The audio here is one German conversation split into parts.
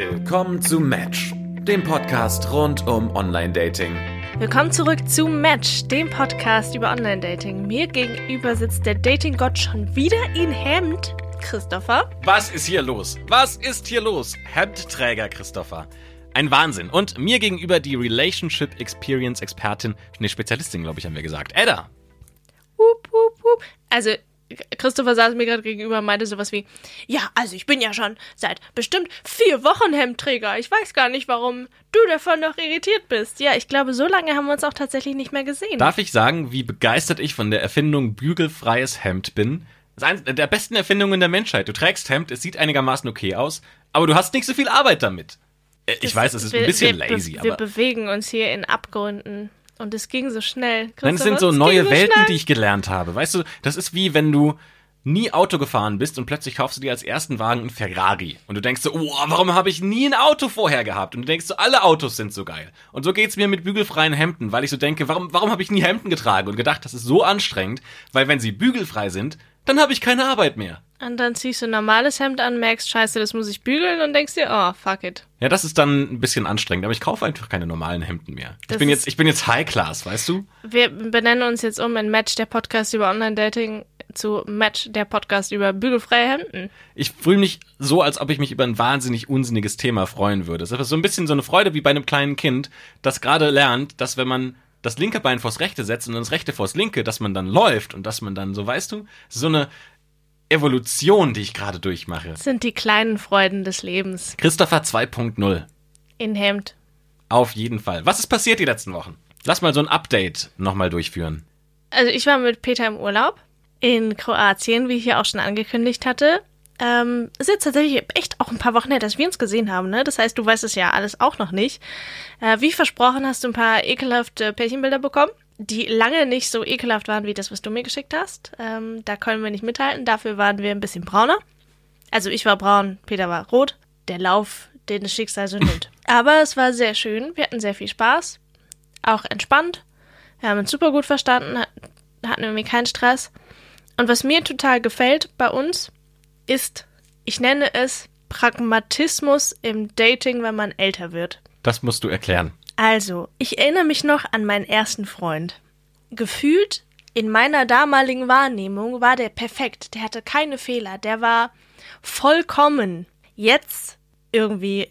Willkommen zu Match, dem Podcast rund um Online-Dating. Willkommen zurück zu Match, dem Podcast über Online-Dating. Mir gegenüber sitzt der Dating-Gott schon wieder in Hemd. Christopher. Was ist hier los? Was ist hier los? Hemdträger Christopher. Ein Wahnsinn. Und mir gegenüber die Relationship Experience Expertin, ne Spezialistin, glaube ich, haben wir gesagt. Edda. Wup, wup, wup. Also Christopher saß mir gerade gegenüber und meinte sowas wie, ja, also ich bin ja schon seit bestimmt vier Wochen Hemdträger. Ich weiß gar nicht, warum du davon noch irritiert bist. Ja, ich glaube, so lange haben wir uns auch tatsächlich nicht mehr gesehen. Darf ich sagen, wie begeistert ich von der Erfindung bügelfreies Hemd bin? Das ist eine der besten Erfindungen der Menschheit. Du trägst Hemd, es sieht einigermaßen okay aus, aber du hast nicht so viel Arbeit damit. Äh, ich das, weiß, es ist ein bisschen wir, lazy, wir, aber. Wir bewegen uns hier in Abgründen. Und es ging so schnell. Nein, es sind so neue so Welten, schnell. die ich gelernt habe. Weißt du, das ist wie wenn du nie Auto gefahren bist und plötzlich kaufst du dir als ersten Wagen einen Ferrari. Und du denkst so, oh, warum habe ich nie ein Auto vorher gehabt? Und du denkst so, alle Autos sind so geil. Und so geht's mir mit bügelfreien Hemden, weil ich so denke, warum, warum habe ich nie Hemden getragen? Und gedacht, das ist so anstrengend, weil wenn sie bügelfrei sind, dann habe ich keine Arbeit mehr. Und dann ziehst du ein normales Hemd an, merkst, scheiße, das muss ich bügeln und denkst dir, oh, fuck it. Ja, das ist dann ein bisschen anstrengend, aber ich kaufe einfach keine normalen Hemden mehr. ich bin jetzt, ich bin jetzt High Class, weißt du? Wir benennen uns jetzt um in Match, der Podcast über Online-Dating, zu Match, der Podcast über bügelfreie Hemden. Ich fühle mich so, als ob ich mich über ein wahnsinnig unsinniges Thema freuen würde. Es ist so ein bisschen so eine Freude wie bei einem kleinen Kind, das gerade lernt, dass wenn man das linke Bein vors rechte setzt und das rechte vors linke, dass man dann läuft und dass man dann so, weißt du, so eine Evolution, die ich gerade durchmache. Das sind die kleinen Freuden des Lebens. Christopher 2.0. In Hemd. Auf jeden Fall. Was ist passiert die letzten Wochen? Lass mal so ein Update nochmal durchführen. Also ich war mit Peter im Urlaub in Kroatien, wie ich ja auch schon angekündigt hatte. Ähm, ist jetzt tatsächlich echt auch ein paar Wochen her, dass wir uns gesehen haben, ne? Das heißt, du weißt es ja alles auch noch nicht. Äh, wie versprochen hast du ein paar ekelhafte Pärchenbilder bekommen die lange nicht so ekelhaft waren wie das, was du mir geschickt hast. Ähm, da können wir nicht mithalten. Dafür waren wir ein bisschen brauner. Also ich war braun, Peter war rot. Der Lauf, den das Schicksal so nimmt. Aber es war sehr schön. Wir hatten sehr viel Spaß. Auch entspannt. Wir haben uns super gut verstanden, hatten irgendwie keinen Stress. Und was mir total gefällt bei uns, ist, ich nenne es Pragmatismus im Dating, wenn man älter wird. Das musst du erklären. Also, ich erinnere mich noch an meinen ersten Freund. Gefühlt in meiner damaligen Wahrnehmung war der perfekt. Der hatte keine Fehler. Der war vollkommen. Jetzt, irgendwie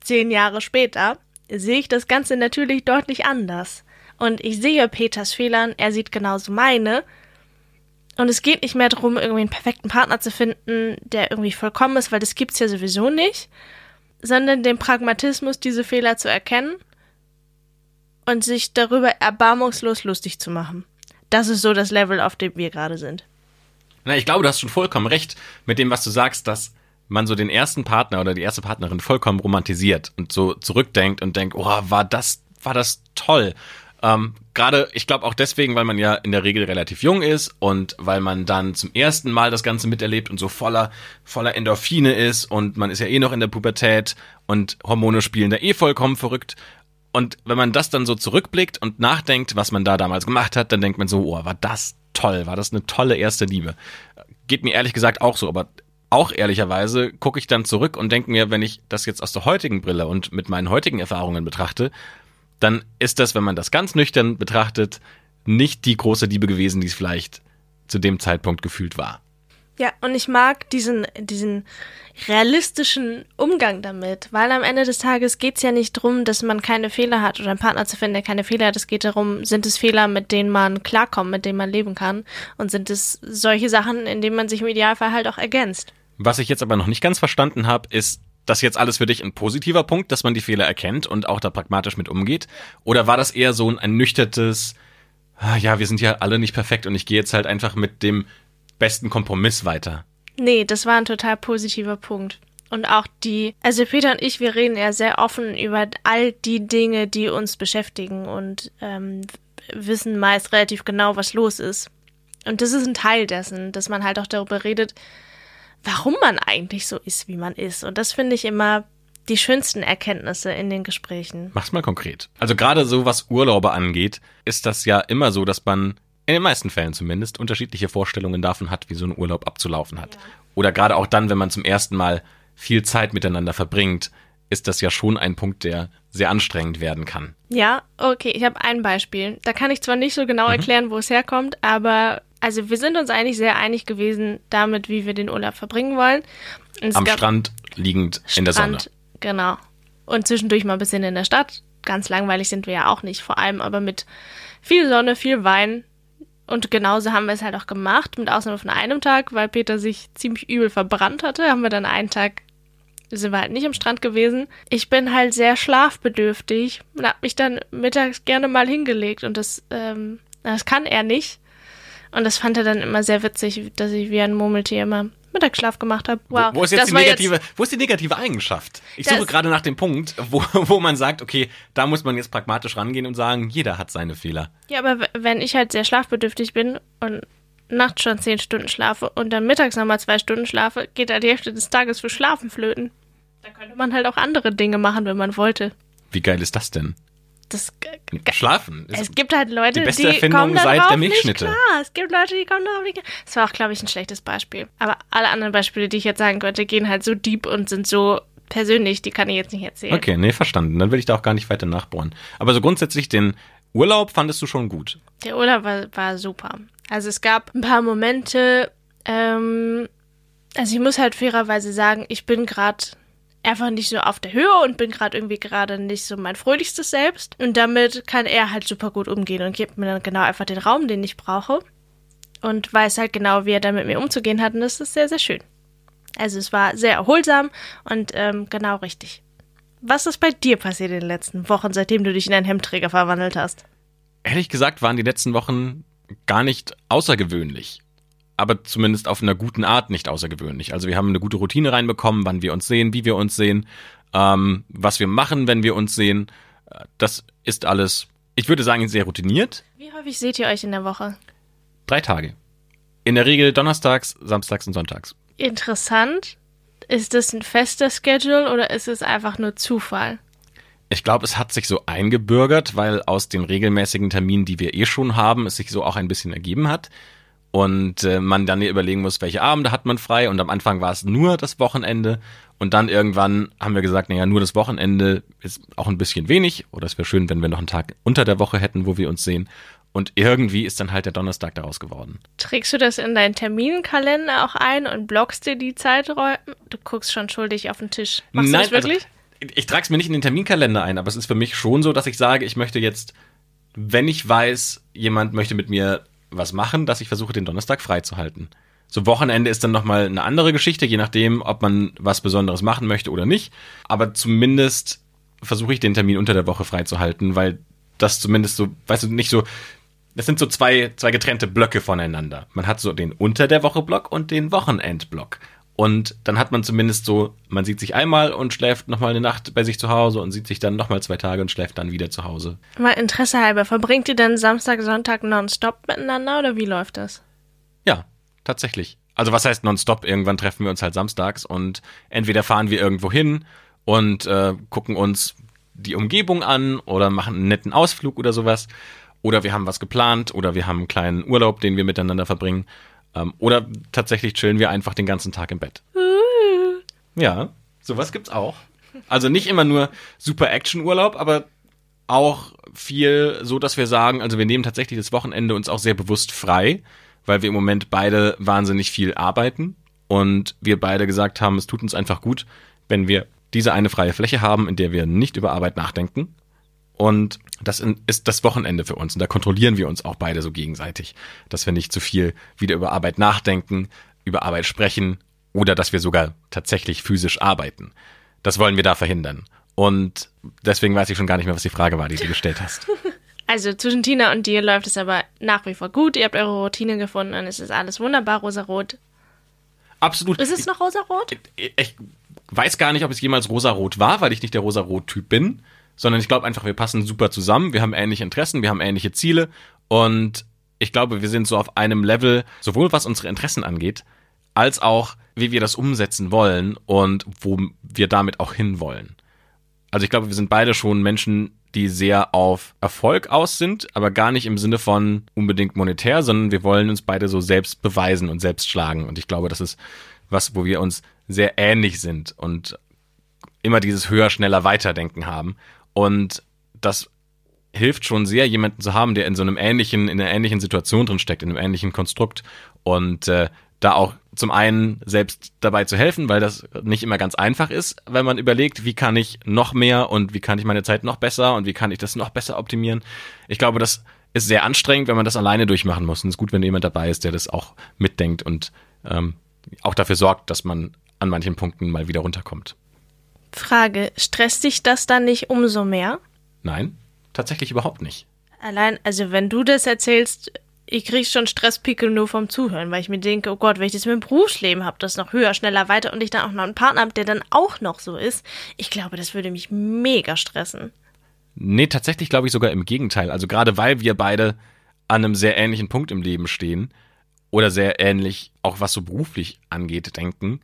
zehn Jahre später, sehe ich das Ganze natürlich deutlich anders. Und ich sehe Peters Fehlern, er sieht genauso meine. Und es geht nicht mehr darum, irgendwie einen perfekten Partner zu finden, der irgendwie vollkommen ist, weil das gibt's ja sowieso nicht, sondern den Pragmatismus, diese Fehler zu erkennen und sich darüber erbarmungslos lustig zu machen. Das ist so das Level, auf dem wir gerade sind. Na, ich glaube, du hast schon vollkommen recht mit dem, was du sagst, dass man so den ersten Partner oder die erste Partnerin vollkommen romantisiert und so zurückdenkt und denkt, oh, war das, war das toll. Ähm, Gerade, ich glaube auch deswegen, weil man ja in der Regel relativ jung ist und weil man dann zum ersten Mal das Ganze miterlebt und so voller, voller Endorphine ist und man ist ja eh noch in der Pubertät und Hormone spielen da eh vollkommen verrückt. Und wenn man das dann so zurückblickt und nachdenkt, was man da damals gemacht hat, dann denkt man so, oh, war das toll, war das eine tolle erste Liebe. Geht mir ehrlich gesagt auch so, aber auch ehrlicherweise gucke ich dann zurück und denke mir, wenn ich das jetzt aus der heutigen Brille und mit meinen heutigen Erfahrungen betrachte, dann ist das, wenn man das ganz nüchtern betrachtet, nicht die große Liebe gewesen, die es vielleicht zu dem Zeitpunkt gefühlt war. Ja, und ich mag diesen, diesen realistischen Umgang damit, weil am Ende des Tages geht's ja nicht drum, dass man keine Fehler hat oder einen Partner zu finden, der keine Fehler hat. Es geht darum, sind es Fehler, mit denen man klarkommt, mit denen man leben kann und sind es solche Sachen, in denen man sich im Idealfall halt auch ergänzt. Was ich jetzt aber noch nicht ganz verstanden habe, ist, das jetzt alles für dich ein positiver Punkt, dass man die Fehler erkennt und auch da pragmatisch mit umgeht? Oder war das eher so ein ernüchtertes, ah, ja, wir sind ja alle nicht perfekt und ich gehe jetzt halt einfach mit dem besten Kompromiss weiter. Nee, das war ein total positiver Punkt. Und auch die, also Peter und ich, wir reden ja sehr offen über all die Dinge, die uns beschäftigen und ähm, wissen meist relativ genau, was los ist. Und das ist ein Teil dessen, dass man halt auch darüber redet, warum man eigentlich so ist, wie man ist. Und das finde ich immer die schönsten Erkenntnisse in den Gesprächen. Mach's mal konkret. Also gerade so, was Urlaube angeht, ist das ja immer so, dass man in den meisten Fällen zumindest, unterschiedliche Vorstellungen davon hat, wie so ein Urlaub abzulaufen hat. Ja. Oder gerade auch dann, wenn man zum ersten Mal viel Zeit miteinander verbringt, ist das ja schon ein Punkt, der sehr anstrengend werden kann. Ja, okay, ich habe ein Beispiel. Da kann ich zwar nicht so genau Mhm. erklären, wo es herkommt, aber also wir sind uns eigentlich sehr einig gewesen damit, wie wir den Urlaub verbringen wollen. Am Strand liegend in der Sonne. Strand, Genau. Und zwischendurch mal ein bisschen in der Stadt. Ganz langweilig sind wir ja auch nicht, vor allem aber mit viel Sonne, viel Wein. Und genauso haben wir es halt auch gemacht, mit Ausnahme von einem Tag, weil Peter sich ziemlich übel verbrannt hatte, haben wir dann einen Tag, sind wir halt nicht am Strand gewesen. Ich bin halt sehr schlafbedürftig und hab mich dann mittags gerne mal hingelegt und das, ähm, das kann er nicht. Und das fand er dann immer sehr witzig, dass ich wie ein Murmeltier immer Mittagsschlaf gemacht habe. Wow, Wo ist jetzt das die negative, wo ist die negative Eigenschaft? Ich suche gerade nach dem Punkt, wo, wo man sagt, okay, da muss man jetzt pragmatisch rangehen und sagen, jeder hat seine Fehler. Ja, aber wenn ich halt sehr schlafbedürftig bin und nachts schon zehn Stunden schlafe und dann mittags nochmal zwei Stunden schlafe, geht da die Hälfte des Tages für Schlafen flöten. Da könnte man halt auch andere Dinge machen, wenn man wollte. Wie geil ist das denn? Das, Schlafen. es gibt halt Leute, die die, beste Erfindung kommen seit der nicht Milchschnitte. klar. Es gibt Leute, die kommen darauf nicht klar. Das war auch, glaube ich, ein schlechtes Beispiel. Aber alle anderen Beispiele, die ich jetzt sagen könnte, gehen halt so deep und sind so persönlich, die kann ich jetzt nicht erzählen. okay, nee, verstanden. Dann will ich da auch gar nicht weiter nachbohren. Aber so grundsätzlich den Urlaub fandest du schon gut. Der Urlaub war, war super. Also es gab ein paar Momente, ähm, also ich muss halt fairerweise sagen, ich bin gerade einfach nicht so auf der Höhe und bin gerade irgendwie gerade nicht so mein fröhlichstes Selbst. Und damit kann er halt super gut umgehen und gibt mir dann genau einfach den Raum, den ich brauche. Und weiß halt genau, wie er dann mit mir umzugehen hat. Und das ist sehr, sehr schön. Also es war sehr erholsam und ähm, genau richtig. Was ist bei dir passiert in den letzten Wochen, seitdem du dich in einen Hemdträger verwandelt hast? Ehrlich gesagt waren die letzten Wochen gar nicht außergewöhnlich. Aber zumindest auf einer guten Art nicht außergewöhnlich. Also wir haben eine gute Routine reinbekommen, wann wir uns sehen, wie wir uns sehen, ähm, was wir machen, wenn wir uns sehen. Äh, Das ist alles, ich würde sagen, sehr routiniert. Wie häufig seht ihr euch in der Woche? Drei Tage. In der Regel donnerstags, samstags und sonntags. Interessant. Ist das ein fester Schedule oder ist es einfach nur Zufall? Ich glaube, es hat sich so eingebürgert, weil aus den regelmäßigen Terminen, die wir eh schon haben, es sich so auch ein bisschen ergeben hat. Und äh, man dann überlegen muss, welche Abende hat man frei. Und am Anfang war es nur das Wochenende. Und dann irgendwann haben wir gesagt, naja, nur das Wochenende ist auch ein bisschen wenig. Oder es wäre schön, wenn wir noch einen Tag unter der Woche hätten, wo wir uns sehen. Und irgendwie ist dann halt der Donnerstag daraus geworden. Trägst du das in deinen Terminkalender auch ein und blockst dir die Zeiträume? Du guckst schon schuldig auf den Tisch. Machst du das wirklich? Also, ich ich trage es mir nicht in den Terminkalender ein, aber es ist für mich schon so, dass ich sage, ich möchte jetzt, wenn ich weiß, jemand möchte mit mir was machen, dass ich versuche, den Donnerstag freizuhalten. So Wochenende ist dann nochmal eine andere Geschichte, je nachdem, ob man was Besonderes machen möchte oder nicht. Aber zumindest versuche ich den Termin unter der Woche freizuhalten, weil das zumindest so, weißt du, nicht so, das sind so zwei, zwei getrennte Blöcke voneinander. Man hat so den Unter der Woche Block und den Wochenendblock. Und dann hat man zumindest so, man sieht sich einmal und schläft nochmal eine Nacht bei sich zu Hause und sieht sich dann nochmal zwei Tage und schläft dann wieder zu Hause. Mal Interesse halber, verbringt ihr dann Samstag, Sonntag nonstop miteinander oder wie läuft das? Ja, tatsächlich. Also was heißt nonstop? Irgendwann treffen wir uns halt samstags und entweder fahren wir irgendwo hin und äh, gucken uns die Umgebung an oder machen einen netten Ausflug oder sowas. Oder wir haben was geplant oder wir haben einen kleinen Urlaub, den wir miteinander verbringen. Ähm, oder tatsächlich chillen wir einfach den ganzen Tag im Bett. Ja, sowas gibt's auch. Also nicht immer nur super Action-Urlaub, aber auch viel so, dass wir sagen, also wir nehmen tatsächlich das Wochenende uns auch sehr bewusst frei, weil wir im Moment beide wahnsinnig viel arbeiten und wir beide gesagt haben, es tut uns einfach gut, wenn wir diese eine freie Fläche haben, in der wir nicht über Arbeit nachdenken. Und das ist das Wochenende für uns. Und da kontrollieren wir uns auch beide so gegenseitig, dass wir nicht zu viel wieder über Arbeit nachdenken, über Arbeit sprechen oder dass wir sogar tatsächlich physisch arbeiten. Das wollen wir da verhindern. Und deswegen weiß ich schon gar nicht mehr, was die Frage war, die du gestellt hast. Also zwischen Tina und dir läuft es aber nach wie vor gut. Ihr habt eure Routine gefunden und es ist alles wunderbar rosarot. Absolut. Ist es noch rosarot? ich, ich weiß gar nicht, ob es jemals rosarot war, weil ich nicht der rosarot-Typ bin, sondern ich glaube einfach, wir passen super zusammen, wir haben ähnliche Interessen, wir haben ähnliche Ziele und ich glaube, wir sind so auf einem Level, sowohl was unsere Interessen angeht, als auch, wie wir das umsetzen wollen und wo wir damit auch hinwollen. Also ich glaube, wir sind beide schon Menschen, die sehr auf Erfolg aus sind, aber gar nicht im Sinne von unbedingt monetär, sondern wir wollen uns beide so selbst beweisen und selbst schlagen. Und ich glaube, das ist was, wo wir uns sehr ähnlich sind und immer dieses höher, schneller, weiterdenken haben. Und das hilft schon sehr, jemanden zu haben, der in so einem ähnlichen, in einer ähnlichen Situation drin steckt, in einem ähnlichen Konstrukt und äh, da auch zum einen selbst dabei zu helfen, weil das nicht immer ganz einfach ist, wenn man überlegt, wie kann ich noch mehr und wie kann ich meine Zeit noch besser und wie kann ich das noch besser optimieren. Ich glaube, das ist sehr anstrengend, wenn man das alleine durchmachen muss. Und es ist gut, wenn jemand dabei ist, der das auch mitdenkt und ähm, auch dafür sorgt, dass man an manchen Punkten mal wieder runterkommt. Frage, stresst dich das dann nicht umso mehr? Nein, tatsächlich überhaupt nicht. Allein, also wenn du das erzählst, ich krieg schon Stresspickel nur vom Zuhören, weil ich mir denke, oh Gott, wenn ich das mit dem Berufsleben habe, das noch höher, schneller, weiter und ich dann auch noch einen Partner habe, der dann auch noch so ist, ich glaube, das würde mich mega stressen. Nee, tatsächlich glaube ich sogar im Gegenteil. Also gerade weil wir beide an einem sehr ähnlichen Punkt im Leben stehen oder sehr ähnlich, auch was so beruflich angeht, denken.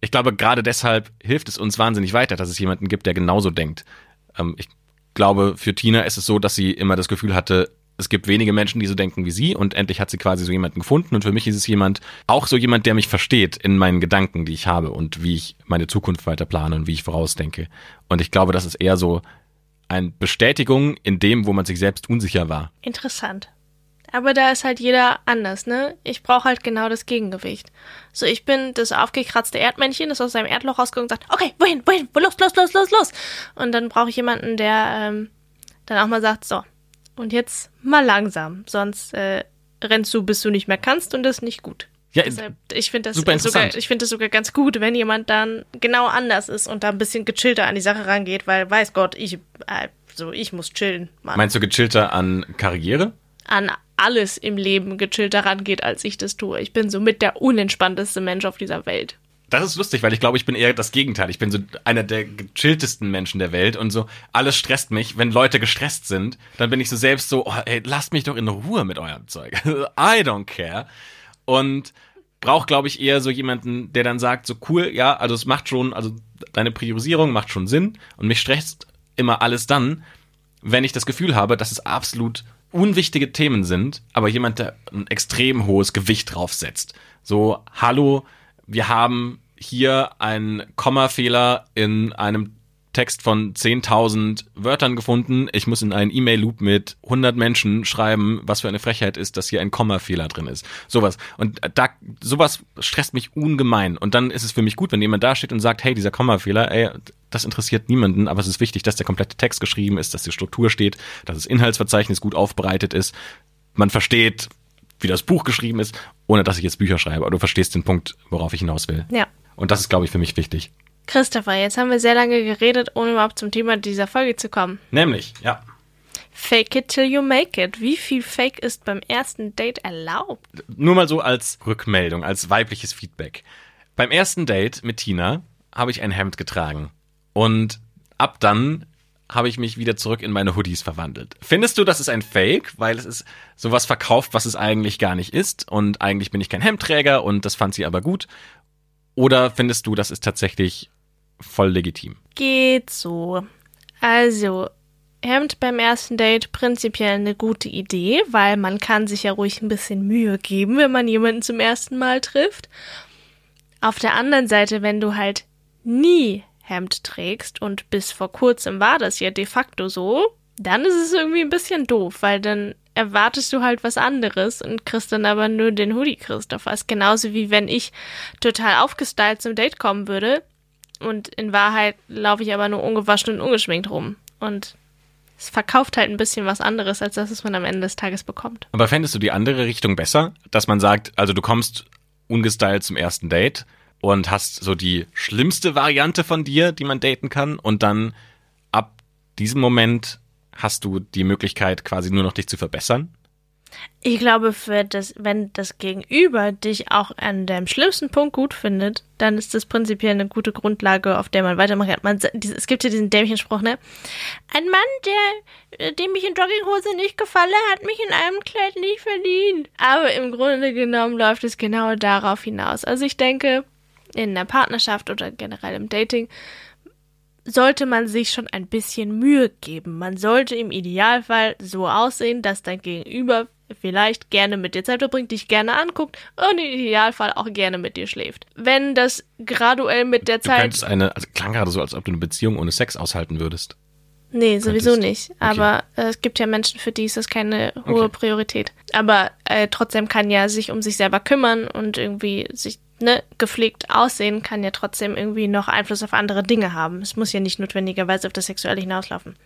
Ich glaube, gerade deshalb hilft es uns wahnsinnig weiter, dass es jemanden gibt, der genauso denkt. Ähm, ich glaube, für Tina ist es so, dass sie immer das Gefühl hatte, es gibt wenige Menschen, die so denken wie sie und endlich hat sie quasi so jemanden gefunden und für mich ist es jemand, auch so jemand, der mich versteht in meinen Gedanken, die ich habe und wie ich meine Zukunft weiter plane und wie ich vorausdenke. Und ich glaube, das ist eher so eine Bestätigung in dem, wo man sich selbst unsicher war. Interessant. Aber da ist halt jeder anders, ne? Ich brauche halt genau das Gegengewicht. So, ich bin das aufgekratzte Erdmännchen, das aus seinem Erdloch rausgekommen und sagt, okay, wohin, wohin, wo, los, los, los, los, los. Und dann brauche ich jemanden, der ähm, dann auch mal sagt, so, und jetzt mal langsam, sonst äh, rennst du, bis du nicht mehr kannst und das ist nicht gut. Ja, Deshalb, ich finde das, super sogar, interessant. ich finde das sogar ganz gut, wenn jemand dann genau anders ist und da ein bisschen gechillter an die Sache rangeht, weil weiß Gott, ich, äh, so, ich muss chillen, Mann. Meinst du gechillter an Karriere? an alles im Leben gechillter rangeht, als ich das tue. Ich bin somit der unentspannteste Mensch auf dieser Welt. Das ist lustig, weil ich glaube, ich bin eher das Gegenteil. Ich bin so einer der gechilltesten Menschen der Welt und so alles stresst mich. Wenn Leute gestresst sind, dann bin ich so selbst so, oh, ey, lasst mich doch in Ruhe mit eurem Zeug. I don't care. Und braucht, glaube ich, eher so jemanden, der dann sagt, so cool, ja, also es macht schon, also deine Priorisierung macht schon Sinn und mich stresst immer alles dann, wenn ich das Gefühl habe, dass es absolut unwichtige Themen sind, aber jemand, der ein extrem hohes Gewicht draufsetzt. So, hallo, wir haben hier einen Kommafehler in einem Text von 10.000 Wörtern gefunden. Ich muss in einen E-Mail-Loop mit 100 Menschen schreiben, was für eine Frechheit ist, dass hier ein Kommafehler drin ist. Sowas. Und da, sowas stresst mich ungemein. Und dann ist es für mich gut, wenn jemand da steht und sagt, hey, dieser Kommafehler, ey, das interessiert niemanden, aber es ist wichtig, dass der komplette Text geschrieben ist, dass die Struktur steht, dass das Inhaltsverzeichnis gut aufbereitet ist. Man versteht, wie das Buch geschrieben ist, ohne dass ich jetzt Bücher schreibe. Aber du verstehst den Punkt, worauf ich hinaus will. Ja. Und das ist, glaube ich, für mich wichtig. Christopher, jetzt haben wir sehr lange geredet, ohne überhaupt zum Thema dieser Folge zu kommen. Nämlich, ja. Fake it till you make it. Wie viel Fake ist beim ersten Date erlaubt? Nur mal so als Rückmeldung, als weibliches Feedback. Beim ersten Date mit Tina habe ich ein Hemd getragen. Und ab dann habe ich mich wieder zurück in meine Hoodies verwandelt. Findest du, das ist ein Fake, weil es ist sowas verkauft, was es eigentlich gar nicht ist und eigentlich bin ich kein Hemdträger und das fand sie aber gut? Oder findest du, das ist tatsächlich voll legitim? Geht so. Also, Hemd beim ersten Date prinzipiell eine gute Idee, weil man kann sich ja ruhig ein bisschen Mühe geben, wenn man jemanden zum ersten Mal trifft. Auf der anderen Seite, wenn du halt nie Hemd trägst und bis vor kurzem war das ja de facto so, dann ist es irgendwie ein bisschen doof, weil dann erwartest du halt was anderes und kriegst dann aber nur den Hoodie Christopher. Ist genauso wie wenn ich total aufgestylt zum Date kommen würde und in Wahrheit laufe ich aber nur ungewaschen und ungeschminkt rum. Und es verkauft halt ein bisschen was anderes, als das, was man am Ende des Tages bekommt. Aber fändest du die andere Richtung besser? Dass man sagt, also du kommst ungestylt zum ersten Date und hast so die schlimmste Variante von dir, die man daten kann und dann ab diesem Moment hast du die Möglichkeit quasi nur noch dich zu verbessern? Ich glaube, das, wenn das Gegenüber dich auch an deinem schlimmsten Punkt gut findet, dann ist das prinzipiell eine gute Grundlage, auf der man weitermachen kann. Man, es gibt ja diesen dämlichen Spruch, ne? Ein Mann, der, dem ich in Jogginghose nicht gefalle, hat mich in einem Kleid nicht verdient. Aber im Grunde genommen läuft es genau darauf hinaus. Also ich denke, in der Partnerschaft oder generell im Dating sollte man sich schon ein bisschen Mühe geben. Man sollte im Idealfall so aussehen, dass dein Gegenüber vielleicht gerne mit dir Zeit verbringt, dich gerne anguckt und im Idealfall auch gerne mit dir schläft. Wenn das graduell mit der Du Zeit. könntest eine, also klang gerade so, als ob du eine Beziehung ohne Sex aushalten würdest. Nee, sowieso könntest. nicht. Aber äh, es gibt ja Menschen, für die ist das keine hohe Okay. Priorität. Aber äh, trotzdem kann ja sich um sich selber kümmern und irgendwie sich ne, gepflegt aussehen, kann ja trotzdem irgendwie noch Einfluss auf andere Dinge haben. Es muss ja nicht notwendigerweise auf das Sexuelle hinauslaufen.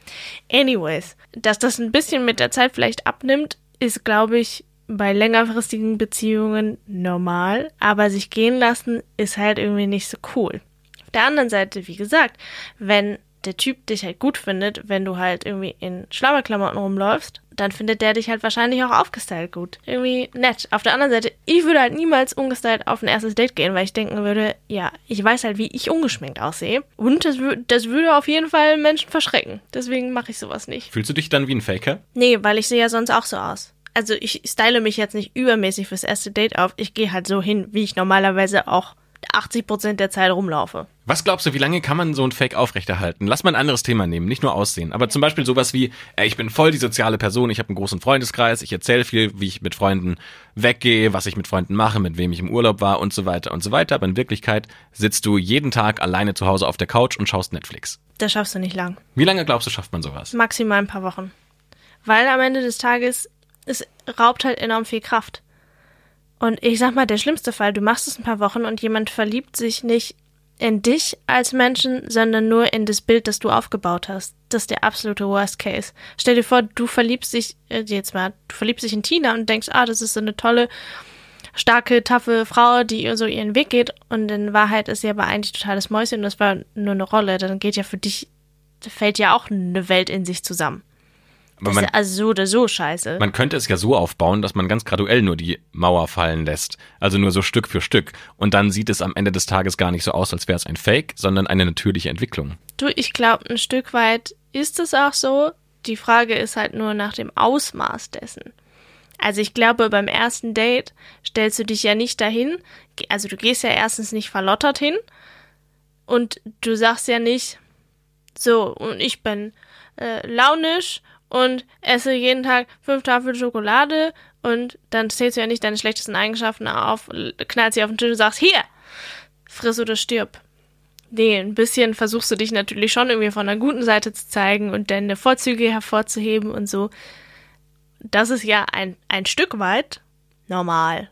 Anyways, dass das ein bisschen mit der Zeit vielleicht abnimmt, ist, glaube ich, bei längerfristigen Beziehungen normal, aber sich gehen lassen ist halt irgendwie nicht so cool. Auf der anderen Seite, wie gesagt, wenn der Typ dich halt gut findet, wenn du halt irgendwie in Schlabberklamotten rumläufst, dann findet der dich halt wahrscheinlich auch aufgestylt gut. Irgendwie nett. Auf der anderen Seite, ich würde halt niemals ungestylt auf ein erstes Date gehen, weil ich denken würde, ja, ich weiß halt, wie ich ungeschminkt aussehe. Und das, das würde auf jeden Fall Menschen verschrecken. Deswegen mache ich sowas nicht. Fühlst du dich dann wie ein Faker? Nee, weil ich sehe ja sonst auch so aus. Also ich style mich jetzt nicht übermäßig fürs erste Date auf. Ich gehe halt so hin, wie ich normalerweise auch 80% der Zeit rumlaufe. Was glaubst du, wie lange kann man so ein Fake aufrechterhalten? Lass mal ein anderes Thema nehmen, nicht nur Aussehen. Aber zum Beispiel sowas wie, ey, ich bin voll die soziale Person, ich habe einen großen Freundeskreis, ich erzähle viel, wie ich mit Freunden weggehe, was ich mit Freunden mache, mit wem ich im Urlaub war und so weiter und so weiter. Aber in Wirklichkeit sitzt du jeden Tag alleine zu Hause auf der Couch und schaust Netflix. Das schaffst du nicht lang. Wie lange glaubst du, schafft man sowas? Maximal ein paar Wochen. Weil am Ende des Tages, es raubt halt enorm viel Kraft. Und ich sag mal, der schlimmste Fall, du machst es ein paar Wochen und jemand verliebt sich nicht in dich als Menschen, sondern nur in das Bild, das du aufgebaut hast. Das ist der absolute Worst Case. Stell dir vor, du verliebst dich, äh, jetzt mal, du verliebst dich in Tina und denkst, ah, das ist so eine tolle, starke, taffe Frau, die so ihren Weg geht. Und in Wahrheit ist sie aber eigentlich totales Mäuschen und das war nur eine Rolle. Dann geht ja für dich, fällt ja auch eine Welt in sich zusammen. Das man, ist ja also so oder so scheiße. man könnte es ja so aufbauen, dass man ganz graduell nur die Mauer fallen lässt. Also nur so Stück für Stück. Und dann sieht es am Ende des Tages gar nicht so aus, als wäre es ein Fake, sondern eine natürliche Entwicklung. Du, ich glaube, ein Stück weit ist es auch so. Die Frage ist halt nur nach dem Ausmaß dessen. Also ich glaube, beim ersten Date stellst du dich ja nicht dahin. Also du gehst ja erstens nicht verlottert hin und du sagst ja nicht, so, und ich bin äh, launisch und esse jeden Tag fünf Tafeln Schokolade und dann zählst du ja nicht deine schlechtesten Eigenschaften auf, knallst sie auf den Tisch und sagst, hier, friss oder stirb. Nee, ein bisschen versuchst du dich natürlich schon irgendwie von der guten Seite zu zeigen und deine Vorzüge hervorzuheben und so. Das ist ja ein, ein Stück weit normal.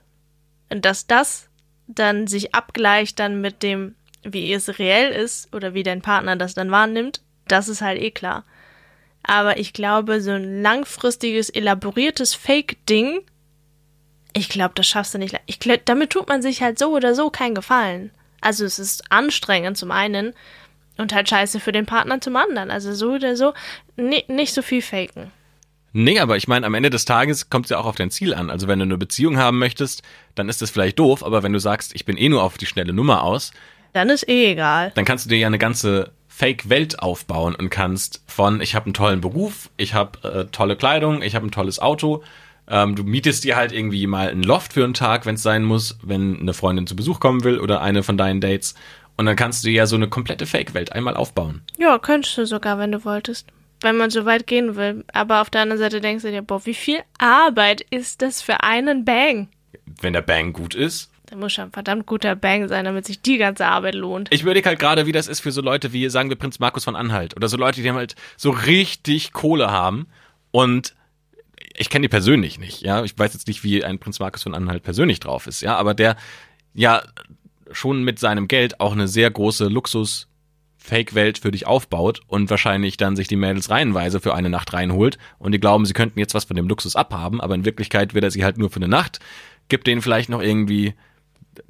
Und dass das dann sich abgleicht dann mit dem, wie es reell ist oder wie dein Partner das dann wahrnimmt, das ist halt eh klar. Aber ich glaube, so ein langfristiges, elaboriertes Fake-Ding, ich glaube, das schaffst du nicht. Ich glaub, damit tut man sich halt so oder so keinen Gefallen. Also es ist anstrengend zum einen und halt scheiße für den Partner zum anderen. Also so oder so, ni- nicht so viel faken. Nee, aber ich meine, am Ende des Tages kommt es ja auch auf dein Ziel an. Also wenn du eine Beziehung haben möchtest, dann ist das vielleicht doof, aber wenn du sagst, ich bin eh nur auf die schnelle Nummer aus, Dann ist eh egal. dann kannst du dir ja eine ganze Fake-Welt aufbauen und kannst von, ich habe einen tollen Beruf, ich habe äh, tolle Kleidung, ich habe ein tolles Auto, ähm, du mietest dir halt irgendwie mal ein Loft für einen Tag, wenn es sein muss, wenn eine Freundin zu Besuch kommen will oder eine von deinen Dates. Und dann kannst du dir ja so eine komplette Fake-Welt einmal aufbauen. Ja, könntest du sogar, wenn du wolltest. Wenn man so weit gehen will. Aber auf der anderen Seite denkst du dir, boah, wie viel Arbeit ist das für einen Bang? Wenn der Bang gut ist, Da muss schon ein verdammt guter Bang sein, damit sich die ganze Arbeit lohnt. Ich überlege halt gerade, wie das ist für so Leute wie, sagen wir, Prinz Markus von Anhalt. Oder so Leute, die halt so richtig Kohle haben. Und ich kenne die persönlich nicht, ja. Ich weiß jetzt nicht, wie ein Prinz Markus von Anhalt persönlich drauf ist, ja. Aber der ja schon mit seinem Geld auch eine sehr große Luxus- Fake-Welt für dich aufbaut und wahrscheinlich dann sich die Mädels reihenweise für eine Nacht reinholt und die glauben, sie könnten jetzt was von dem Luxus abhaben, aber in Wirklichkeit will er sie halt nur für eine Nacht, gibt denen vielleicht noch irgendwie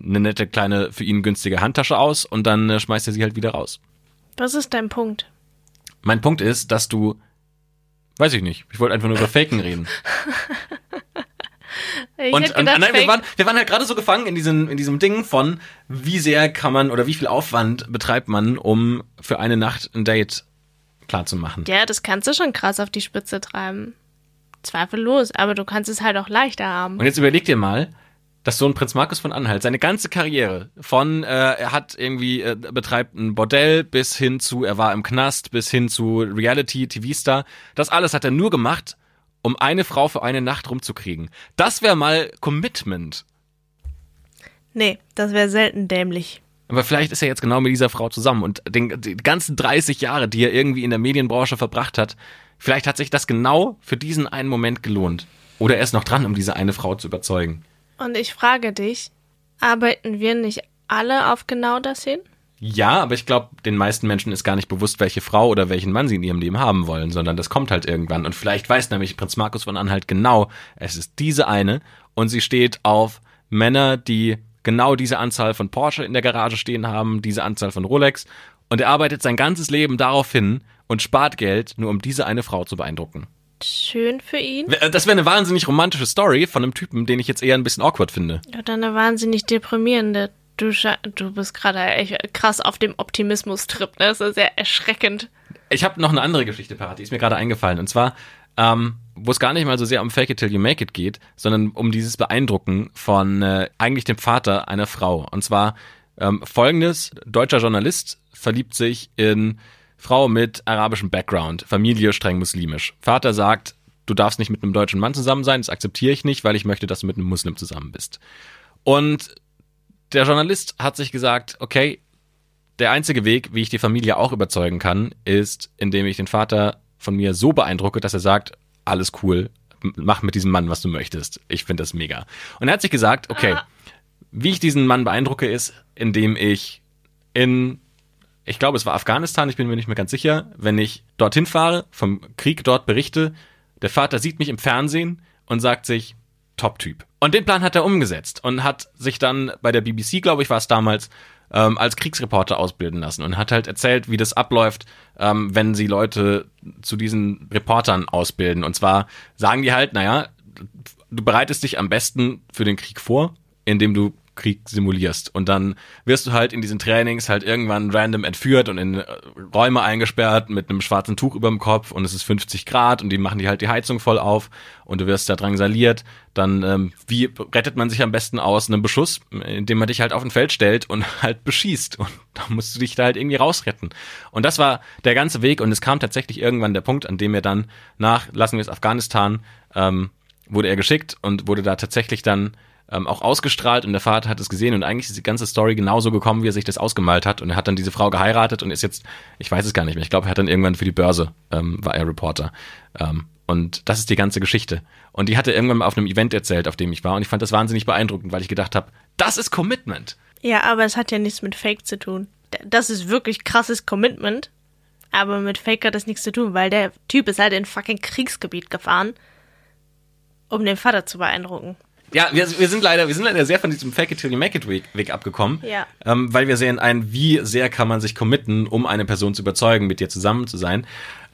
eine nette kleine, für ihn günstige Handtasche aus und dann äh, schmeißt er sie halt wieder raus. Was ist dein Punkt? Mein Punkt ist, dass du, weiß ich nicht, ich wollte einfach nur über Faken reden. Ich und hätte und gedacht, nein, wir waren, wir waren halt gerade so gefangen in diesem, in diesem Ding von, wie sehr kann man oder wie viel Aufwand betreibt man, um für eine Nacht ein Date klar zu machen. Ja, das kannst du schon krass auf die Spitze treiben. Zweifellos, aber du kannst es halt auch leichter haben. Und jetzt überleg dir mal, dass so ein Prinz Markus von Anhalt seine ganze Karriere von, äh, er hat irgendwie, äh, betreibt ein Bordell bis hin zu, er war im Knast, bis hin zu Reality-TV-Star, das alles hat er nur gemacht, um eine Frau für eine Nacht rumzukriegen. Das wäre mal Commitment. Nee, das wäre selten dämlich. Aber vielleicht ist er jetzt genau mit dieser Frau zusammen und den, die ganzen 30 Jahre, die er irgendwie in der Medienbranche verbracht hat, vielleicht hat sich das genau für diesen einen Moment gelohnt. Oder er ist noch dran, um diese eine Frau zu überzeugen. Und ich frage dich, arbeiten wir nicht alle auf genau das hin? Ja, aber ich glaube, den meisten Menschen ist gar nicht bewusst, welche Frau oder welchen Mann sie in ihrem Leben haben wollen, sondern das kommt halt irgendwann. Und vielleicht weiß nämlich Prinz Markus von Anhalt genau, es ist diese eine und sie steht auf Männer, die genau diese Anzahl von Porsche in der Garage stehen haben, diese Anzahl von Rolex. Und er arbeitet sein ganzes Leben darauf hin und spart Geld, nur um diese eine Frau zu beeindrucken. Schön für ihn. Das wäre eine wahnsinnig romantische Story von einem Typen, den ich jetzt eher ein bisschen awkward finde. Oder eine wahnsinnig deprimierende. Du, du bist gerade echt krass auf dem Optimismus-Trip, ne? Das ist sehr erschreckend. Ich habe noch eine andere Geschichte parat, die ist mir gerade eingefallen. Und zwar, ähm, wo es gar nicht mal so sehr um Fake it till you make it geht, sondern um dieses Beeindrucken von äh, eigentlich dem Vater einer Frau. Und zwar ähm, folgendes, deutscher Journalist verliebt sich in Frau mit arabischem Background, Familie streng muslimisch. Vater sagt, du darfst nicht mit einem deutschen Mann zusammen sein, das akzeptiere ich nicht, weil ich möchte, dass du mit einem Muslim zusammen bist. Und der Journalist hat sich gesagt, okay, der einzige Weg, wie ich die Familie auch überzeugen kann, ist, indem ich den Vater von mir so beeindrucke, dass er sagt, alles cool, mach mit diesem Mann, was du möchtest. Ich finde das mega. Und er hat sich gesagt, okay, wie ich diesen Mann beeindrucke, ist, indem ich in ich glaube, es war Afghanistan, ich bin mir nicht mehr ganz sicher, wenn ich dorthin fahre, vom Krieg dort berichte, der Vater sieht mich im Fernsehen und sagt sich, Top-Typ. Und den Plan hat er umgesetzt und hat sich dann bei der BBC, glaube ich, war es damals, ähm, als Kriegsreporter ausbilden lassen und hat halt erzählt, wie das abläuft, ähm, wenn sie Leute zu diesen Reportern ausbilden. Und zwar sagen die halt, naja, du bereitest dich am besten für den Krieg vor, indem du Krieg simulierst. Und dann wirst du halt in diesen Trainings halt irgendwann random entführt und in äh, Räume eingesperrt mit einem schwarzen Tuch über dem Kopf und es ist 50 Grad und die machen die halt die Heizung voll auf und du wirst da drangsaliert. Dann, ähm, wie rettet man sich am besten aus einem Beschuss, indem man dich halt auf ein Feld stellt und halt beschießt. Und da musst du dich da halt irgendwie rausretten. Und das war der ganze Weg und es kam tatsächlich irgendwann der Punkt, an dem er dann nach, lassen wir es Afghanistan, ähm, wurde er geschickt und wurde da tatsächlich dann ähm, auch ausgestrahlt und der Vater hat es gesehen und eigentlich ist die ganze Story genauso gekommen, wie er sich das ausgemalt hat und er hat dann diese Frau geheiratet und ist jetzt, ich weiß es gar nicht mehr, ich glaube, er hat dann irgendwann für die Börse, ähm, war er Reporter. Ähm, und das ist die ganze Geschichte. Und die hat er irgendwann mal auf einem Event erzählt, auf dem ich war und ich fand das wahnsinnig beeindruckend, weil ich gedacht habe, das ist Commitment. Ja, aber es hat ja nichts mit Fake zu tun. Das ist wirklich krasses Commitment. Aber mit Fake hat das nichts zu tun, weil der Typ ist halt in fucking Kriegsgebiet gefahren, um den Vater zu beeindrucken. Ja, wir, wir sind leider, wir sind leider sehr von diesem Fake it till you make it Weg, abgekommen. Ja. Ähm, weil wir sehen ein, wie sehr kann man sich committen, um eine Person zu überzeugen, mit dir zusammen zu sein.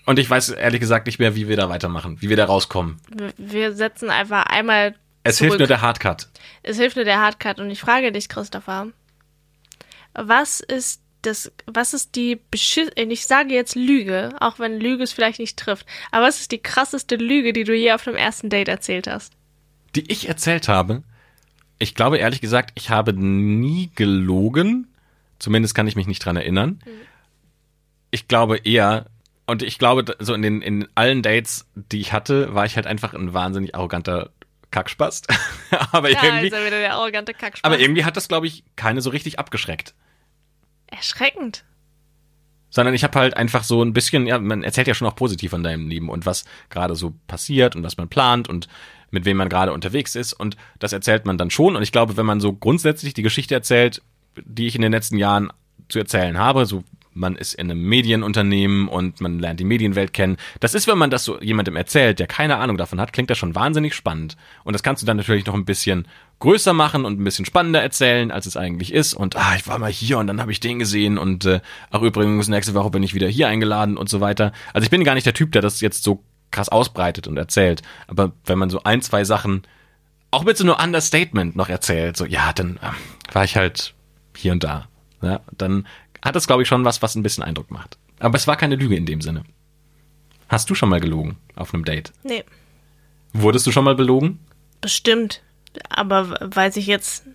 Und ich weiß ehrlich gesagt nicht mehr, wie wir da weitermachen, wie wir da rauskommen. Wir, wir setzen einfach einmal. Es zurück. hilft nur der Hardcut. Es hilft nur der Hardcut. Und ich frage dich, Christopher, was ist das, was ist die Beschiss, ich sage jetzt Lüge, auch wenn Lüge es vielleicht nicht trifft, aber was ist die krasseste Lüge, die du je auf dem ersten Date erzählt hast? Die ich erzählt habe, ich glaube ehrlich gesagt, ich habe nie gelogen. Zumindest kann ich mich nicht dran erinnern. Mhm. Ich glaube eher, und ich glaube, so in den, in allen Dates, die ich hatte, war ich halt einfach ein wahnsinnig arroganter Kackspast. aber ja, irgendwie, also wieder der arrogante Kackspast. aber irgendwie hat das, glaube ich, keine so richtig abgeschreckt. Erschreckend. Sondern ich habe halt einfach so ein bisschen, ja, man erzählt ja schon auch positiv von deinem Leben und was gerade so passiert und was man plant und mit wem man gerade unterwegs ist. Und das erzählt man dann schon. Und ich glaube, wenn man so grundsätzlich die Geschichte erzählt, die ich in den letzten Jahren zu erzählen habe, so man ist in einem Medienunternehmen und man lernt die Medienwelt kennen. Das ist, wenn man das so jemandem erzählt, der keine Ahnung davon hat, klingt das schon wahnsinnig spannend. Und das kannst du dann natürlich noch ein bisschen größer machen und ein bisschen spannender erzählen, als es eigentlich ist. Und ah, ich war mal hier und dann habe ich den gesehen und äh, auch übrigens nächste Woche bin ich wieder hier eingeladen und so weiter. Also ich bin gar nicht der Typ, der das jetzt so krass ausbreitet und erzählt. Aber wenn man so ein, zwei Sachen auch mit so einem Understatement noch erzählt, so ja, dann äh, war ich halt hier und da. Ja, dann hat das, glaube ich, schon was, was ein bisschen Eindruck macht. Aber es war keine Lüge in dem Sinne. Hast du schon mal gelogen auf einem Date? Nee. Wurdest du schon mal belogen? Bestimmt. Aber weiß ich jetzt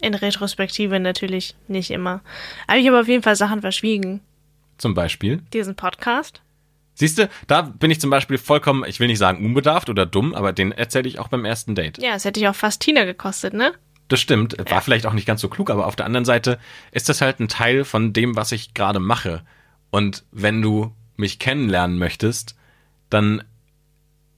in Retrospektive natürlich nicht immer. Aber ich habe auf jeden Fall Sachen verschwiegen. Zum Beispiel? Diesen Podcast. Siehst du, da bin ich zum Beispiel vollkommen, ich will nicht sagen unbedarft oder dumm, aber den erzähle ich auch beim ersten Date. Ja, es hätte ich auch fast Tina gekostet, ne? Das stimmt, war vielleicht auch nicht ganz so klug, aber auf der anderen Seite ist das halt ein Teil von dem, was ich gerade mache. Und wenn du mich kennenlernen möchtest, dann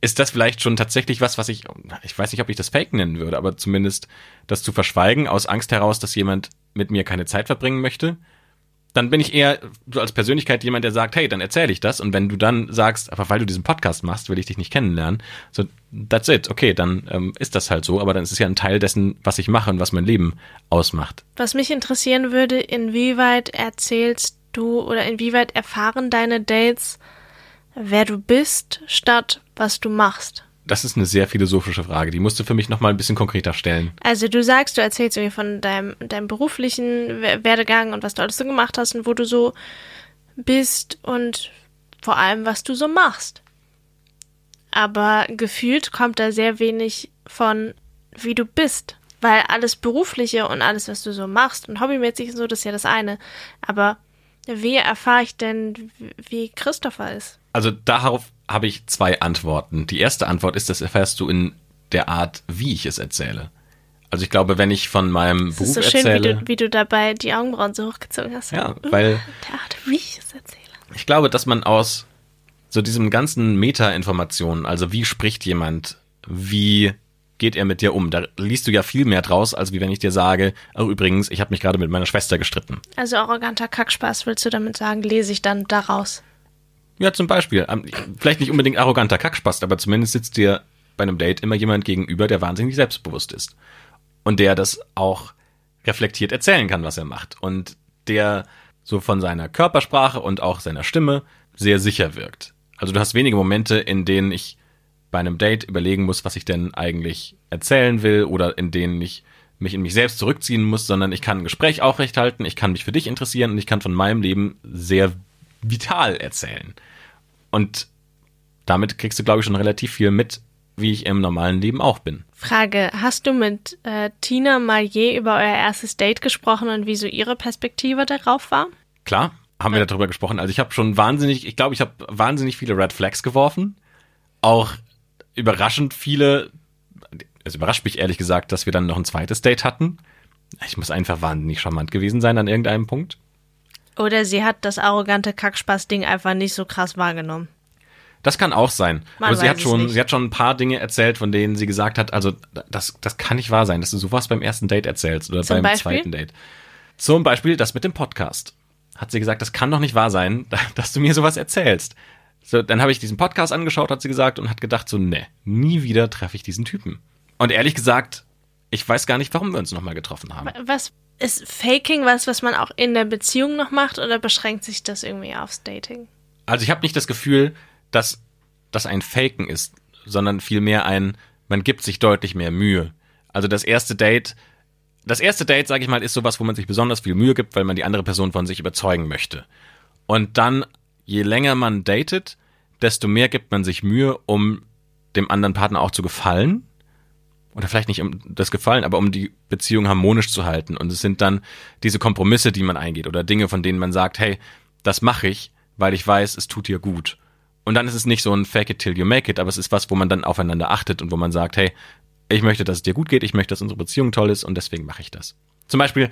ist das vielleicht schon tatsächlich was, was ich, ich weiß nicht, ob ich das Fake nennen würde, aber zumindest das zu verschweigen aus Angst heraus, dass jemand mit mir keine Zeit verbringen möchte, dann bin ich eher so als Persönlichkeit jemand, der sagt, hey, dann erzähle ich das. Und wenn du dann sagst, aber weil du diesen Podcast machst, will ich dich nicht kennenlernen, so that's it, okay, dann ähm, ist das halt so, aber dann ist es ja ein Teil dessen, was ich mache und was mein Leben ausmacht. Was mich interessieren würde, inwieweit erzählst du oder inwieweit erfahren deine Dates, wer du bist, statt was du machst? Das ist eine sehr philosophische Frage. Die musst du für mich nochmal ein bisschen konkreter stellen. Also du sagst, du erzählst irgendwie von deinem, deinem beruflichen Werdegang und was du alles so gemacht hast und wo du so bist und vor allem, was du so machst. Aber gefühlt kommt da sehr wenig von, wie du bist. Weil alles Berufliche und alles, was du so machst und hobbymäßig und so, das ist ja das eine. Aber wie erfahre ich denn, wie Christopher ist? Also darauf habe ich zwei Antworten. Die erste Antwort ist, das erfährst du in der Art, wie ich es erzähle. Also ich glaube, wenn ich von meinem Es Beruf ist so schön, erzähle, wie du, wie du dabei die Augenbrauen so hochgezogen hast. Ja, weil- Der Art, wie ich es erzähle. ich glaube, dass man aus so diesem ganzen Meta-Informationen, also wie spricht jemand, wie geht er mit dir um, da liest du ja viel mehr draus, als wie wenn ich dir sage, oh übrigens, ich habe mich gerade mit meiner Schwester gestritten. Also arroganter Kackspaß, willst du damit sagen, lese ich dann daraus. Ja, zum Beispiel. Ähm, Vielleicht nicht unbedingt arroganter Kackspast, aber zumindest sitzt dir bei einem Date immer jemand gegenüber, der wahnsinnig selbstbewusst ist. Und der das auch reflektiert erzählen kann, was er macht. Und der so von seiner Körpersprache und auch seiner Stimme sehr sicher wirkt. Also du hast wenige Momente, in denen ich bei einem Date überlegen muss, was ich denn eigentlich erzählen will oder in denen ich mich in mich selbst zurückziehen muss, sondern ich kann ein Gespräch aufrechthalten, ich kann mich für dich interessieren und ich kann von meinem Leben sehr vital erzählen. Und damit kriegst du, glaube ich, schon relativ viel mit, wie ich im normalen Leben auch bin. Frage, hast du mit äh, Tina mal je über euer erstes Date gesprochen und wie so ihre Perspektive darauf war? Klar, haben wir darüber gesprochen. Also ich habe schon wahnsinnig, ich glaube, ich habe wahnsinnig viele Red Flags geworfen. Auch überraschend viele. Es überrascht mich ehrlich gesagt, dass wir dann noch ein zweites Date hatten. Ich muss einfach wahnsinnig charmant gewesen sein an irgendeinem Punkt. Oder sie hat das arrogante Kackspaß-Ding einfach nicht so krass wahrgenommen. Das kann auch sein. Man Aber sie hat schon, nicht. sie hat schon ein paar Dinge erzählt, von denen sie gesagt hat, also das, das kann nicht wahr sein, dass du sowas beim ersten Date erzählst oder Zum beim Beispiel? zweiten Date. Zum Beispiel das mit dem Podcast. Hat sie gesagt, das kann doch nicht wahr sein, dass du mir sowas erzählst. So, dann habe ich diesen Podcast angeschaut, hat sie gesagt, und hat gedacht so, ne, nie wieder treffe ich diesen Typen. Und ehrlich gesagt, ich weiß gar nicht, warum wir uns nochmal getroffen haben. Was ist Faking was, was man auch in der Beziehung noch macht oder beschränkt sich das irgendwie aufs Dating? Also ich habe nicht das Gefühl, dass das ein Faken ist, sondern vielmehr ein, man gibt sich deutlich mehr Mühe. Also das erste Date, das erste Date, sage ich mal, ist sowas, wo man sich besonders viel Mühe gibt, weil man die andere Person von sich überzeugen möchte. Und dann, je länger man datet, desto mehr gibt man sich Mühe, um dem anderen Partner auch zu gefallen. Oder vielleicht nicht um das Gefallen, aber um die Beziehung harmonisch zu halten. Und es sind dann diese Kompromisse, die man eingeht oder Dinge, von denen man sagt, hey, das mache ich, weil ich weiß, es tut dir gut. Und dann ist es nicht so ein Fake it till you make it, aber es ist was, wo man dann aufeinander achtet und wo man sagt, hey, ich möchte, dass es dir gut geht, ich möchte, dass unsere Beziehung toll ist und deswegen mache ich das. Zum Beispiel,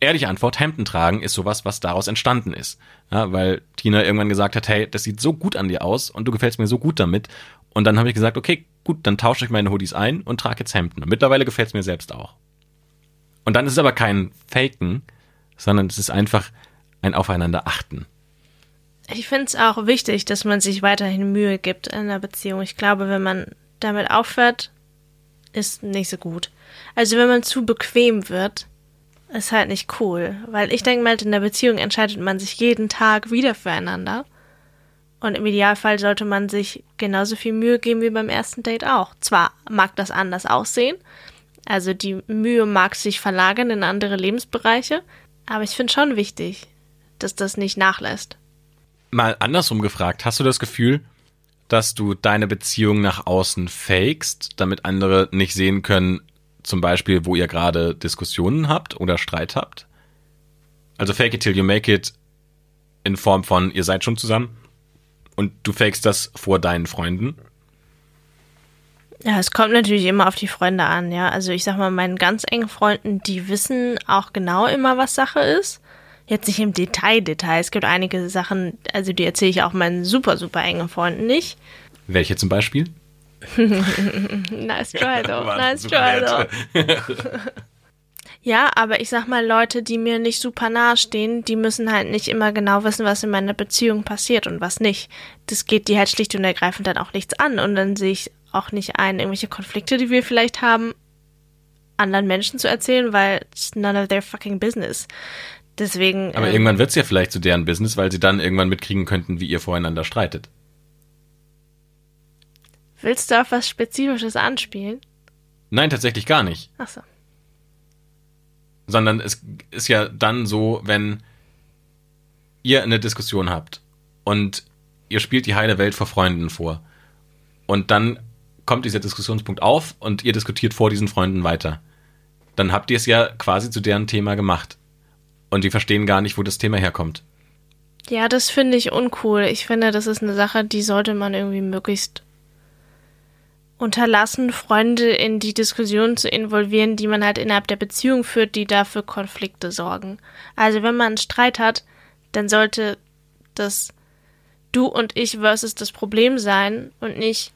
ehrliche Antwort, Hemden tragen ist sowas, was daraus entstanden ist. Ja, weil Tina irgendwann gesagt hat, hey, das sieht so gut an dir aus und du gefällst mir so gut damit. Und dann habe ich gesagt, okay, gut, dann tausche ich meine Hoodies ein und trage jetzt Hemden. Und mittlerweile gefällt es mir selbst auch. Und dann ist es aber kein Faken, sondern es ist einfach ein Aufeinander achten. Ich finde es auch wichtig, dass man sich weiterhin Mühe gibt in einer Beziehung. Ich glaube, wenn man damit aufhört, ist nicht so gut. Also wenn man zu bequem wird, ist halt nicht cool. Weil ich denke mal, in der Beziehung entscheidet man sich jeden Tag wieder füreinander. Und im Idealfall sollte man sich genauso viel Mühe geben wie beim ersten Date auch. Zwar mag das anders aussehen, also die Mühe mag sich verlagern in andere Lebensbereiche, aber ich finde schon wichtig, dass das nicht nachlässt. Mal andersrum gefragt, hast du das Gefühl, dass du deine Beziehung nach außen fakest, damit andere nicht sehen können, zum Beispiel, wo ihr gerade Diskussionen habt oder Streit habt? Also fake it till you make it in Form von, ihr seid schon zusammen, Und du fakest das vor deinen Freunden? Ja, es kommt natürlich immer auf die Freunde an, ja. Also ich sag mal, meinen ganz engen Freunden, die wissen auch genau immer, was Sache ist. Jetzt nicht im Detail, Detail. Es gibt einige Sachen, also die erzähle ich auch meinen super, super engen Freunden nicht. Welche zum Beispiel? nice try, though. nice try, though. ja, aber ich sag mal, Leute, die mir nicht super nahe stehen, die müssen halt nicht immer genau wissen, was in meiner Beziehung passiert und was nicht. Das geht die halt schlicht und ergreifend dann auch nichts an. Und dann sehe ich auch nicht ein, irgendwelche Konflikte, die wir vielleicht haben, anderen Menschen zu erzählen, weil it's none of their fucking business. Deswegen. Aber ähm, irgendwann wird es ja vielleicht zu deren Business, weil sie dann irgendwann mitkriegen könnten, wie ihr voreinander streitet. Willst du auf was Spezifisches anspielen? Nein, tatsächlich gar nicht. Ach so. Sondern es ist ja dann so, wenn ihr eine Diskussion habt und ihr spielt die heile Welt vor Freunden vor und dann kommt dieser Diskussionspunkt auf und ihr diskutiert vor diesen Freunden weiter. Dann habt ihr es ja quasi zu deren Thema gemacht. Und die verstehen gar nicht, wo das Thema herkommt. Ja, das finde ich uncool. Ich finde, das ist eine Sache, die sollte man irgendwie möglichst unterlassen, Freunde in die Diskussion zu involvieren, die man halt innerhalb der Beziehung führt, die dafür Konflikte sorgen. Also wenn man einen Streit hat, dann sollte das du und ich versus das Problem sein und nicht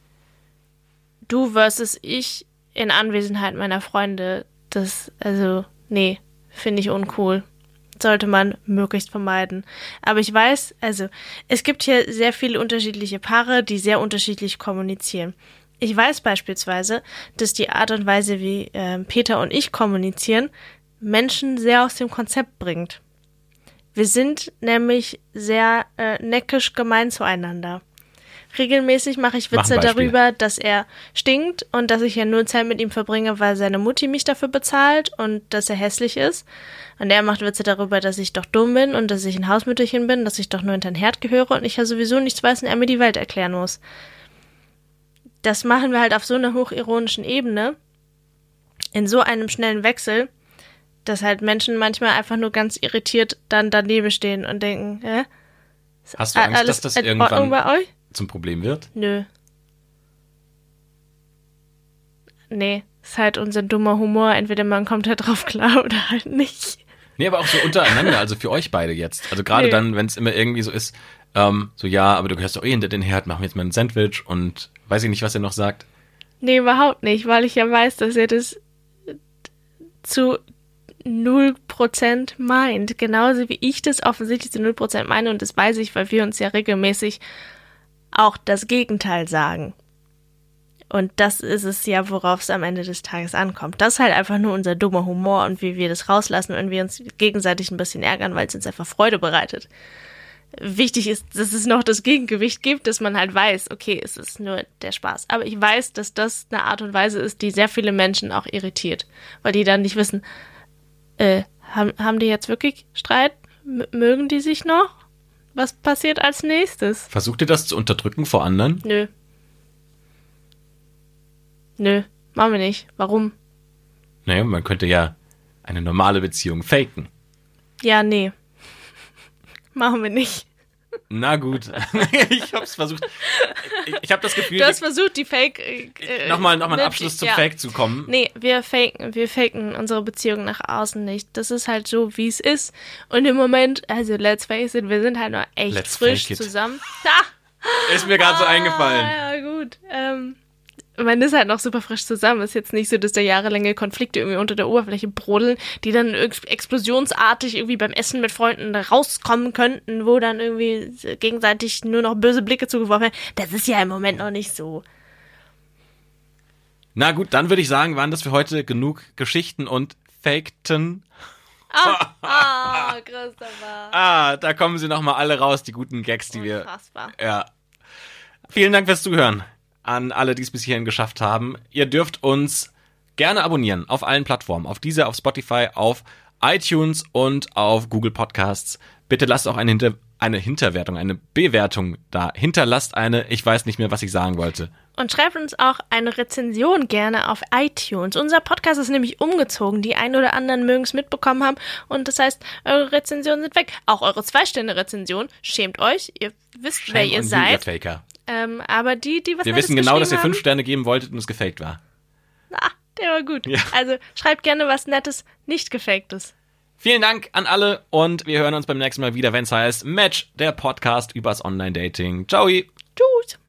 du versus ich in Anwesenheit meiner Freunde, das, also, nee, finde ich uncool. Sollte man möglichst vermeiden. Aber ich weiß, also, es gibt hier sehr viele unterschiedliche Paare, die sehr unterschiedlich kommunizieren. Ich weiß beispielsweise, dass die Art und Weise, wie äh, Peter und ich kommunizieren, Menschen sehr aus dem Konzept bringt. Wir sind nämlich sehr äh, neckisch gemein zueinander. Regelmäßig mache ich Witze darüber, dass er stinkt und dass ich ja nur Zeit mit ihm verbringe, weil seine Mutti mich dafür bezahlt und dass er hässlich ist. Und er macht Witze darüber, dass ich doch dumm bin und dass ich ein Hausmütterchen bin, dass ich doch nur hinter den Herd gehöre und ich ja sowieso nichts weiß und er mir die Welt erklären muss. Das machen wir halt auf so einer hochironischen Ebene, in so einem schnellen Wechsel, dass halt Menschen manchmal einfach nur ganz irritiert dann daneben stehen und denken, hä? Hast du Angst, dass das irgendwann bei euch? zum Problem wird? Nö. Nee, ist halt unser dummer Humor. Entweder man kommt halt drauf klar oder halt nicht. Nee, aber auch so untereinander, also für euch beide jetzt. Also gerade nee. dann, wenn es immer irgendwie so ist, ähm, so ja, aber du gehörst doch eh hinter den Herd, machen wir jetzt mal ein Sandwich und weiß ich nicht, was er noch sagt. Nee, überhaupt nicht, weil ich ja weiß, dass er das zu 0% meint. Genauso wie ich das offensichtlich zu 0% meine und das weiß ich, weil wir uns ja regelmäßig auch das Gegenteil sagen. Und das ist es ja, worauf es am Ende des Tages ankommt. Das ist halt einfach nur unser dummer Humor und wie wir das rauslassen, wenn wir uns gegenseitig ein bisschen ärgern, weil es uns einfach Freude bereitet. Wichtig ist, dass es noch das Gegengewicht gibt, dass man halt weiß, okay, es ist nur der Spaß. Aber ich weiß, dass das eine Art und Weise ist, die sehr viele Menschen auch irritiert, weil die dann nicht wissen, äh, haben, haben die jetzt wirklich Streit? M mögen die sich noch? Was passiert als nächstes? Versucht ihr das zu unterdrücken vor anderen? Nö. Nö, machen wir nicht. Warum? Naja, man könnte ja eine normale Beziehung faken. Ja, nee. Machen wir nicht. Na gut, ich hab's versucht. Ich, ich habe das Gefühl. Du hast versucht, die Fake. Äh, nochmal noch mal einen Abschluss zum ja. Fake zu kommen. Nee, wir faken, wir faken unsere Beziehung nach außen nicht. Das ist halt so, wie es ist. Und im Moment, also let's face it, wir sind halt noch echt let's frisch zusammen. Ist mir gerade ah, so eingefallen. Ja, gut. Ähm, man ist halt noch super frisch zusammen. Ist jetzt nicht so, dass da jahrelange Konflikte irgendwie unter der Oberfläche brodeln, die dann explosionsartig irgendwie beim Essen mit Freunden rauskommen könnten, wo dann irgendwie gegenseitig nur noch böse Blicke zugeworfen werden. Das ist ja im Moment noch nicht so. Na gut, dann würde ich sagen, waren das für heute genug Geschichten und Fakten. Ah, ah Christopher. Ah, da kommen sie nochmal alle raus, die guten Gags, die Unfassbar. wir. Ja. Vielen Dank fürs Zuhören an alle, die es bis hierhin geschafft haben. Ihr dürft uns gerne abonnieren auf allen Plattformen, auf dieser, auf Spotify, auf iTunes und auf Google Podcasts. Bitte lasst auch eine, Hinter eine Hinterwertung, eine Bewertung da. Hinterlasst eine, ich weiß nicht mehr, was ich sagen wollte. Und schreibt uns auch eine Rezension gerne auf iTunes. Unser Podcast ist nämlich umgezogen. Die einen oder anderen mögen es mitbekommen haben. Und das heißt, eure Rezensionen sind weg. Auch eure Zwei-Sterne-Rezension. Schämt euch. Ihr wisst, Shame wer ihr seid. Faker. Ähm, aber die, die was Wir Nettes wissen genau, dass ihr fünf Sterne geben wolltet und es gefaked war. haben, Ah, der war gut. Ja. Also schreibt gerne was Nettes, nicht gefaktes. Vielen Dank an alle und wir hören uns beim nächsten Mal wieder, wenn es heißt Match, der Podcast übers Online-Dating. Ciao!